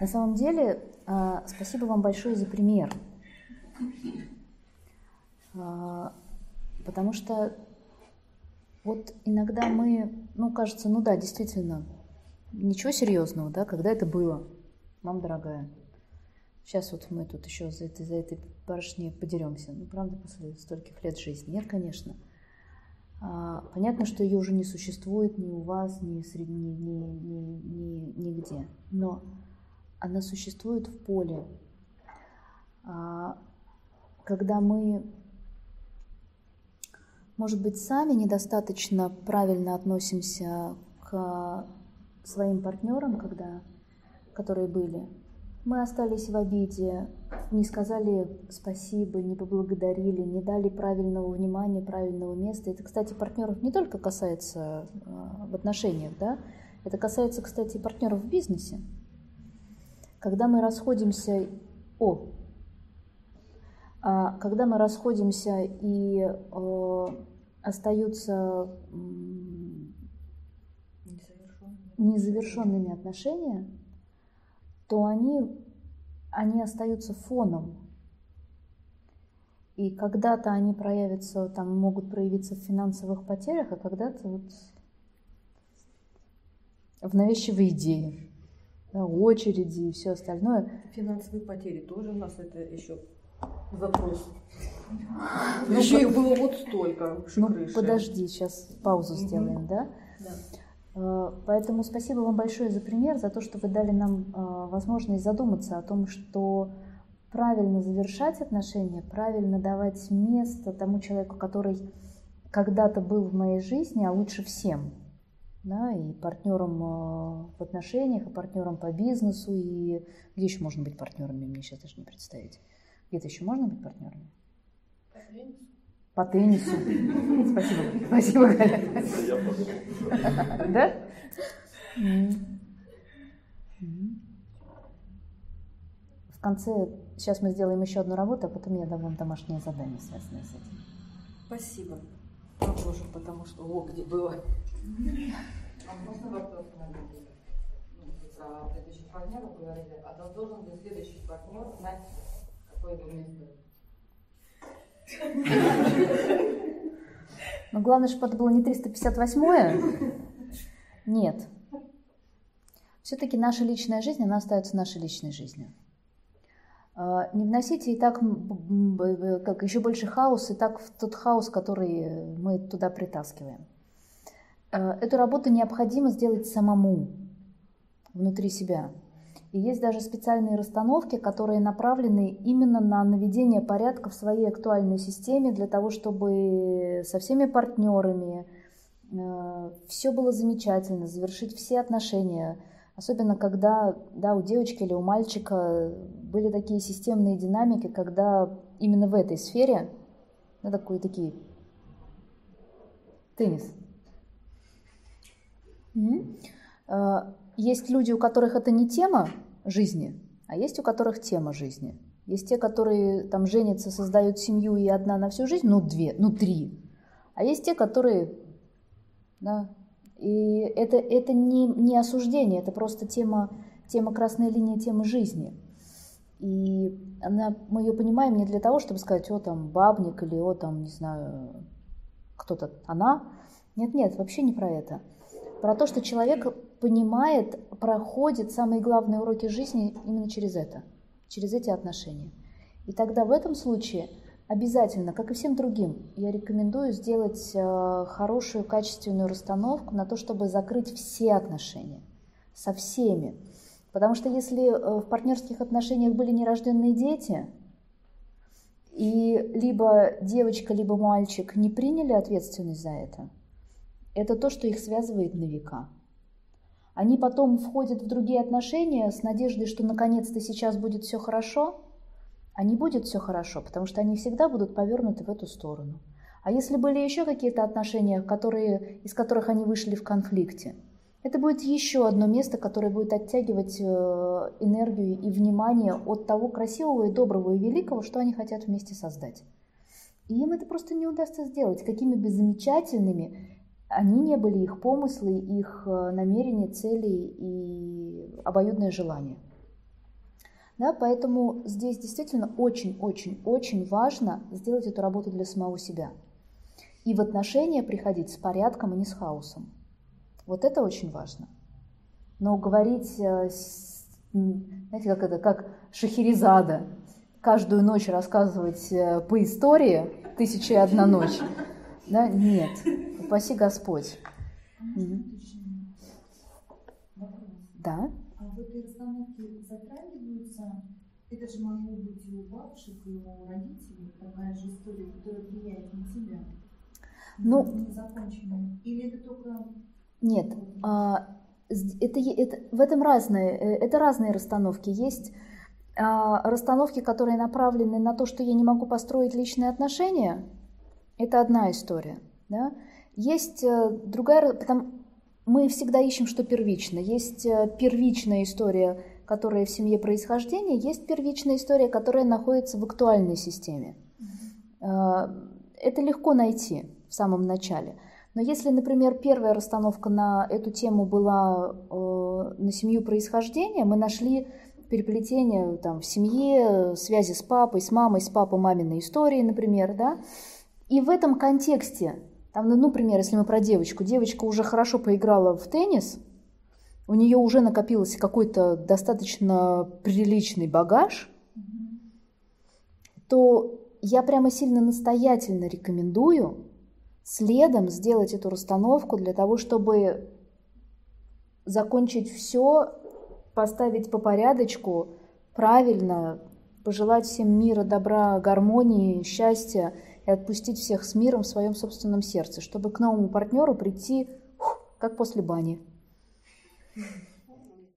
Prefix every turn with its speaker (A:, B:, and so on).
A: На самом деле, а, спасибо вам большое за пример. А, потому что вот иногда мы, ну, кажется, ну да, действительно, ничего серьезного, да, когда это было, мам дорогая. Сейчас вот мы тут еще за этой, за этой барышней подеремся. Ну, правда, после стольких лет жизни? Нет, конечно. А, понятно, что ее уже не существует ни у вас, ни, среди, ни, ни, ни, ни, нигде. Но она существует в поле. А, когда мы, может быть, сами недостаточно правильно относимся к своим партнерам, когда, которые были, мы остались в обиде, не сказали спасибо, не поблагодарили, не дали правильного внимания, правильного места. Это, кстати, партнеров не только касается э, в отношениях, да, это касается, кстати, партнеров в бизнесе. Когда мы расходимся, о, а, когда мы расходимся и э, остаются незавершенными отношения, то они, они остаются фоном. И когда-то они проявятся, там могут проявиться в финансовых потерях, а когда-то вот в навязчивой идее, да, очереди и все остальное.
B: Финансовые потери тоже у нас это еще запрос. Ну, еще их было вот столько.
A: Ну, подожди, сейчас паузу сделаем, да? Да. Э, поэтому спасибо вам большое за пример, за то, что вы дали нам э, возможность задуматься о том, что правильно завершать отношения, правильно давать место тому человеку, который когда-то был в моей жизни, а лучше всем. Да, и партнером э, в отношениях, и партнером по бизнесу, и где еще можно быть партнерами, мне сейчас даже не представить. Где-то еще можно быть партнерами? По теннису. Спасибо. Спасибо, Галя. Да? В конце, сейчас мы сделаем еще одну работу, а потом я дам вам домашнее задание, связанное с этим.
B: Спасибо. Продолжим, потому что, о, где было.
C: А можно вопрос на ну, про предыдущих партнеров говорили, а должен ли следующий партнер знать, какое его место
A: но главное, чтобы это было не 358-е. Нет. Все-таки наша личная жизнь, она остается нашей личной жизнью. А, не вносите и так как еще больше хаос, и так в тот хаос, который мы туда притаскиваем. А, эту работу необходимо сделать самому, внутри себя. И есть даже специальные расстановки, которые направлены именно на наведение порядка в своей актуальной системе для того, чтобы со всеми партнерами э, все было замечательно, завершить все отношения. Особенно когда да, у девочки или у мальчика были такие системные динамики, когда именно в этой сфере, да, такой, такие, теннис. Mm-hmm. Есть люди, у которых это не тема жизни, а есть у которых тема жизни. Есть те, которые там женятся, создают семью и одна на всю жизнь, ну две, ну три. А есть те, которые, да, и это, это не, не осуждение, это просто тема, тема красной линии, тема жизни. И она, мы ее понимаем не для того, чтобы сказать, о, там, бабник или, о, там, не знаю, кто-то, она. Нет-нет, вообще не про это про то, что человек понимает, проходит самые главные уроки жизни именно через это, через эти отношения. И тогда в этом случае обязательно, как и всем другим, я рекомендую сделать э, хорошую, качественную расстановку на то, чтобы закрыть все отношения со всеми. Потому что если э, в партнерских отношениях были нерожденные дети, и либо девочка, либо мальчик не приняли ответственность за это – это то, что их связывает на века. Они потом входят в другие отношения с надеждой, что наконец-то сейчас будет все хорошо, а не будет все хорошо, потому что они всегда будут повернуты в эту сторону. А если были еще какие-то отношения, которые, из которых они вышли в конфликте, это будет еще одно место, которое будет оттягивать э, энергию и внимание от того красивого и доброго и великого, что они хотят вместе создать. И им это просто не удастся сделать, какими бы замечательными они не были, их помыслы, их э, намерения, цели и обоюдное желание. Да, поэтому здесь действительно очень-очень-очень важно сделать эту работу для самого себя. И в отношения приходить с порядком, а не с хаосом. Вот это очень важно. Но говорить, э, знаете, как это, как Шахерезада, каждую ночь рассказывать э, по истории «Тысяча и одна ночь», да, нет, упаси Господь. Да.
D: А в этой расстановке затрагиваются, это же могло быть и у бабушек, и у родителей, такая же история, которая влияет на тебя.
A: Ну,
D: законченная. Или это только...
A: Нет, а, это, это, в этом разные, э, это разные расстановки. Есть а, расстановки, которые направлены на то, что я не могу построить личные отношения. Это одна история. Да? Есть э, другая, потому, мы всегда ищем, что первично. Есть э, первичная история, которая в семье происхождения, есть первичная история, которая находится в актуальной системе. Э, это легко найти в самом начале. Но если, например, первая расстановка на эту тему была э, на семью происхождения, мы нашли переплетение там, в семье, связи с папой, с мамой, с папой маминой истории, например, да, и в этом контексте там, ну, например, если мы про девочку, девочка уже хорошо поиграла в теннис, у нее уже накопился какой-то достаточно приличный багаж, то я прямо сильно настоятельно рекомендую следом сделать эту расстановку для того, чтобы закончить все, поставить по порядочку, правильно, пожелать всем мира, добра, гармонии, счастья и отпустить всех с миром в своем собственном сердце, чтобы к новому партнеру прийти как после бани.